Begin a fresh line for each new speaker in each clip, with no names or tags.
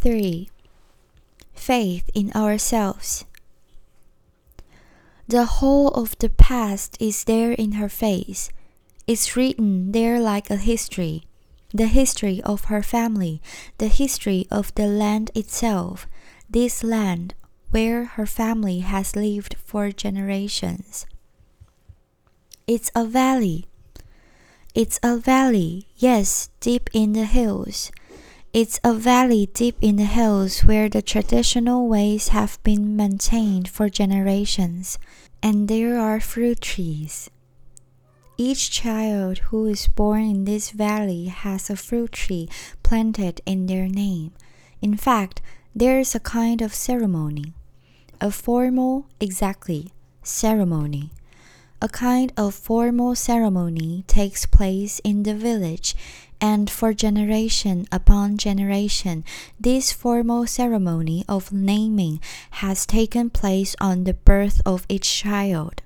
3 Faith in Ourselves. The whole of the past is there in her face. It's written there like a history the history of her family, the history of the land itself, this land where her family has lived for generations. It's a valley. It's a valley, yes, deep in the hills. It's a valley deep in the hills where the traditional ways have been maintained for generations, and there are fruit trees. Each child who is born in this valley has a fruit tree planted in their name. In fact, there is a kind of ceremony, a formal, exactly, ceremony. A kind of formal ceremony takes place in the village, and for generation upon generation, this formal ceremony of naming has taken place on the birth of each child.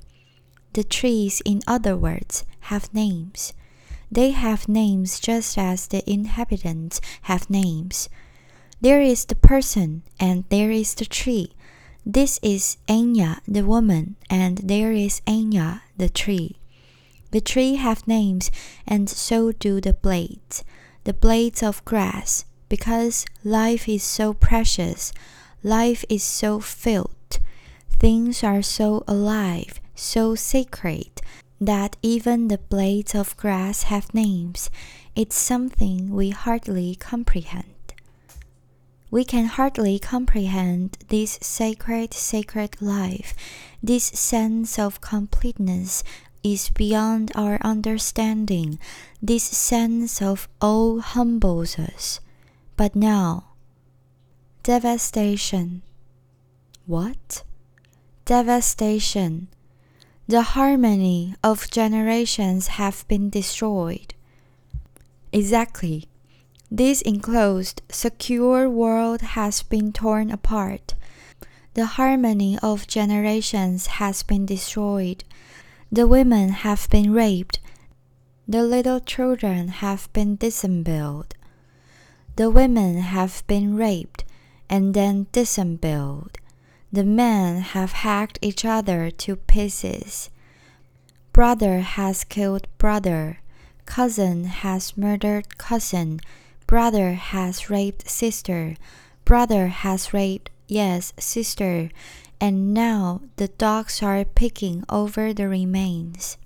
The trees, in other words, have names. They have names just as the inhabitants have names. There is the person, and there is the tree. This is Enya, the woman, and there is Enya, the tree. The tree have names, and so do the blades, the blades of grass, because life is so precious, life is so filled, things are so alive, so sacred that even the blades of grass have names. It's something we hardly comprehend. We can hardly comprehend this sacred, sacred life. This sense of completeness is beyond our understanding. This sense of awe humbles us. But now, devastation. What? Devastation the harmony of generations have been destroyed. Exactly. This enclosed, secure world has been torn apart. The harmony of generations has been destroyed. The women have been raped. The little children have been disemboweled. The women have been raped and then disemboweled. The men have hacked each other to pieces. Brother has killed brother. Cousin has murdered cousin. Brother has raped sister. Brother has raped, yes, sister. And now the dogs are picking over the remains.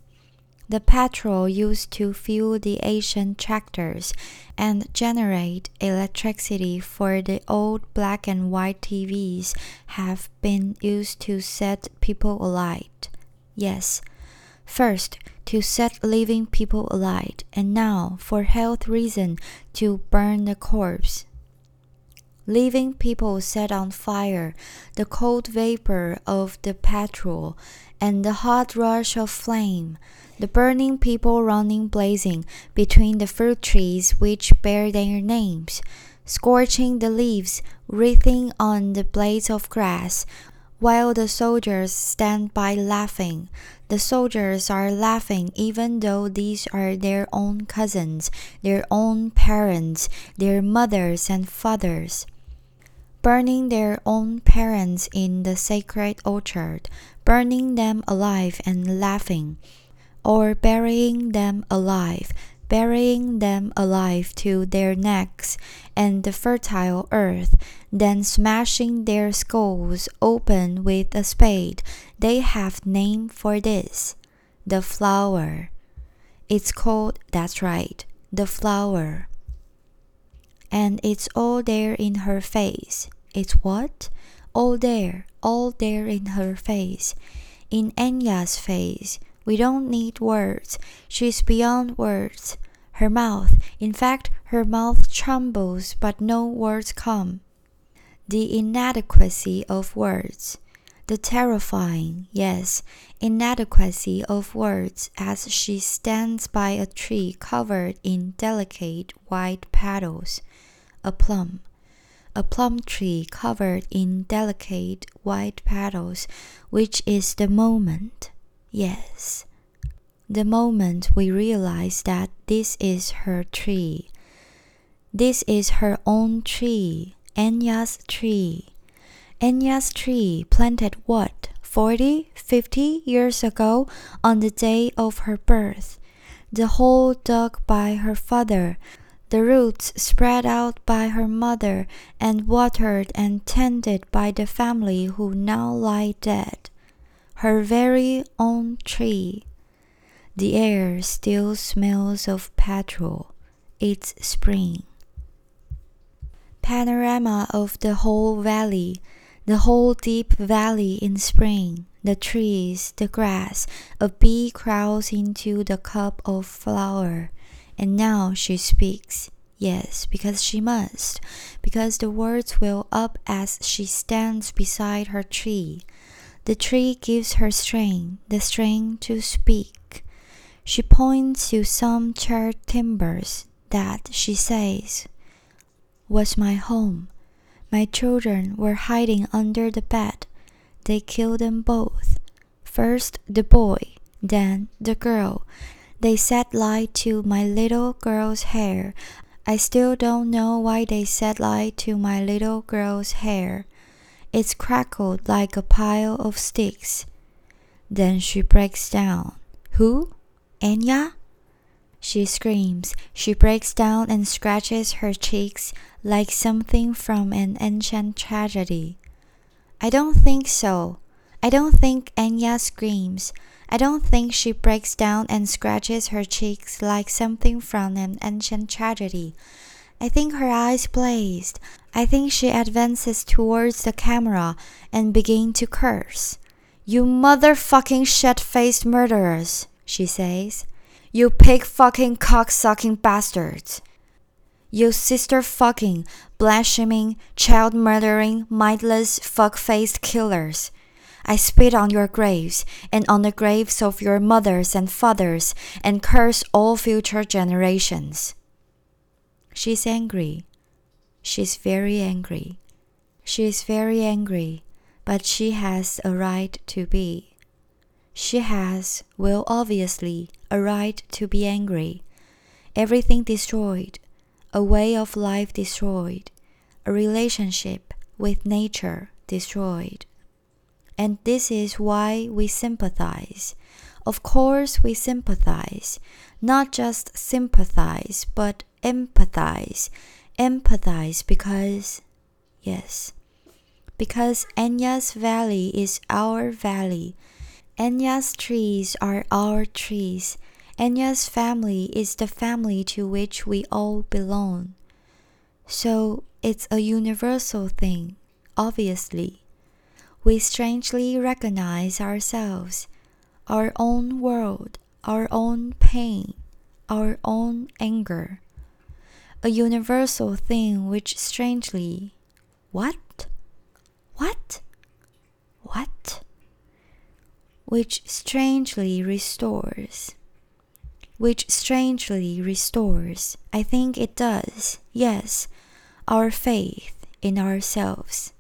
The petrol used to fuel the ancient tractors and generate electricity for the old black and white TVs have been used to set people alight. Yes, first to set living people alight, and now, for health reason, to burn the corpse. Living people set on fire, the cold vapor of the petrol, and the hot rush of flame the burning people running blazing between the fruit trees which bear their names, scorching the leaves, wreathing on the blades of grass, while the soldiers stand by laughing. The soldiers are laughing even though these are their own cousins, their own parents, their mothers and fathers burning their own parents in the sacred orchard, burning them alive and laughing or burying them alive, burying them alive to their necks and the fertile earth, then smashing their skulls open with a spade. They have name for this. The flower. It's called, that's right, the flower. And it's all there in her face. It's what? All there, all there in her face. In Enya's face we don't need words. She's beyond words. Her mouth, in fact, her mouth trembles, but no words come. The inadequacy of words. The terrifying, yes, inadequacy of words as she stands by a tree covered in delicate white petals. A plum. A plum tree covered in delicate white petals, which is the moment. Yes. The moment we realize that this is her tree, this is her own tree, Enya's tree. Enya's tree planted what? 40, 50 years ago on the day of her birth. The hole dug by her father, the roots spread out by her mother, and watered and tended by the family who now lie dead. Her very own tree. The air still smells of petrol. It's spring. Panorama of the whole valley, the whole deep valley in spring, the trees, the grass, a bee crawls into the cup of flower. And now she speaks. Yes, because she must, because the words will up as she stands beside her tree. The tree gives her strength, the strength to speak. She points to some charred timbers that, she says, was my home. My children were hiding under the bed. They killed them both. First the boy, then the girl. They set light to my little girl's hair. I still don't know why they set light to my little girl's hair. It's crackled like a pile of sticks. Then she breaks down. Who? Enya? She screams. She breaks down and scratches her cheeks like something from an ancient tragedy. I don't think so. I don't think Enya screams. I don't think she breaks down and scratches her cheeks like something from an ancient tragedy. I think her eyes blazed. I think she advances towards the camera and begins to curse. You motherfucking shit faced murderers, she says. You pig fucking cock sucking bastards. You sister fucking, blaspheming, child murdering, mindless, fuck faced killers. I spit on your graves and on the graves of your mothers and fathers and curse all future generations. She's angry. She's very angry. She is very angry, but she has a right to be. She has, will obviously, a right to be angry. Everything destroyed, a way of life destroyed, a relationship with nature destroyed. And this is why we sympathize. Of course, we sympathize. Not just sympathize, but empathize. Empathize because, yes, because Enya's valley is our valley Enya's trees are our trees. Enya's family is the family to which we all belong. So it's a universal thing, obviously. We strangely recognize ourselves, our own world, our own pain, our own anger. A universal thing which strangely. What? What? What? which strangely restores. Which strangely restores. I think it does, yes, our faith in ourselves.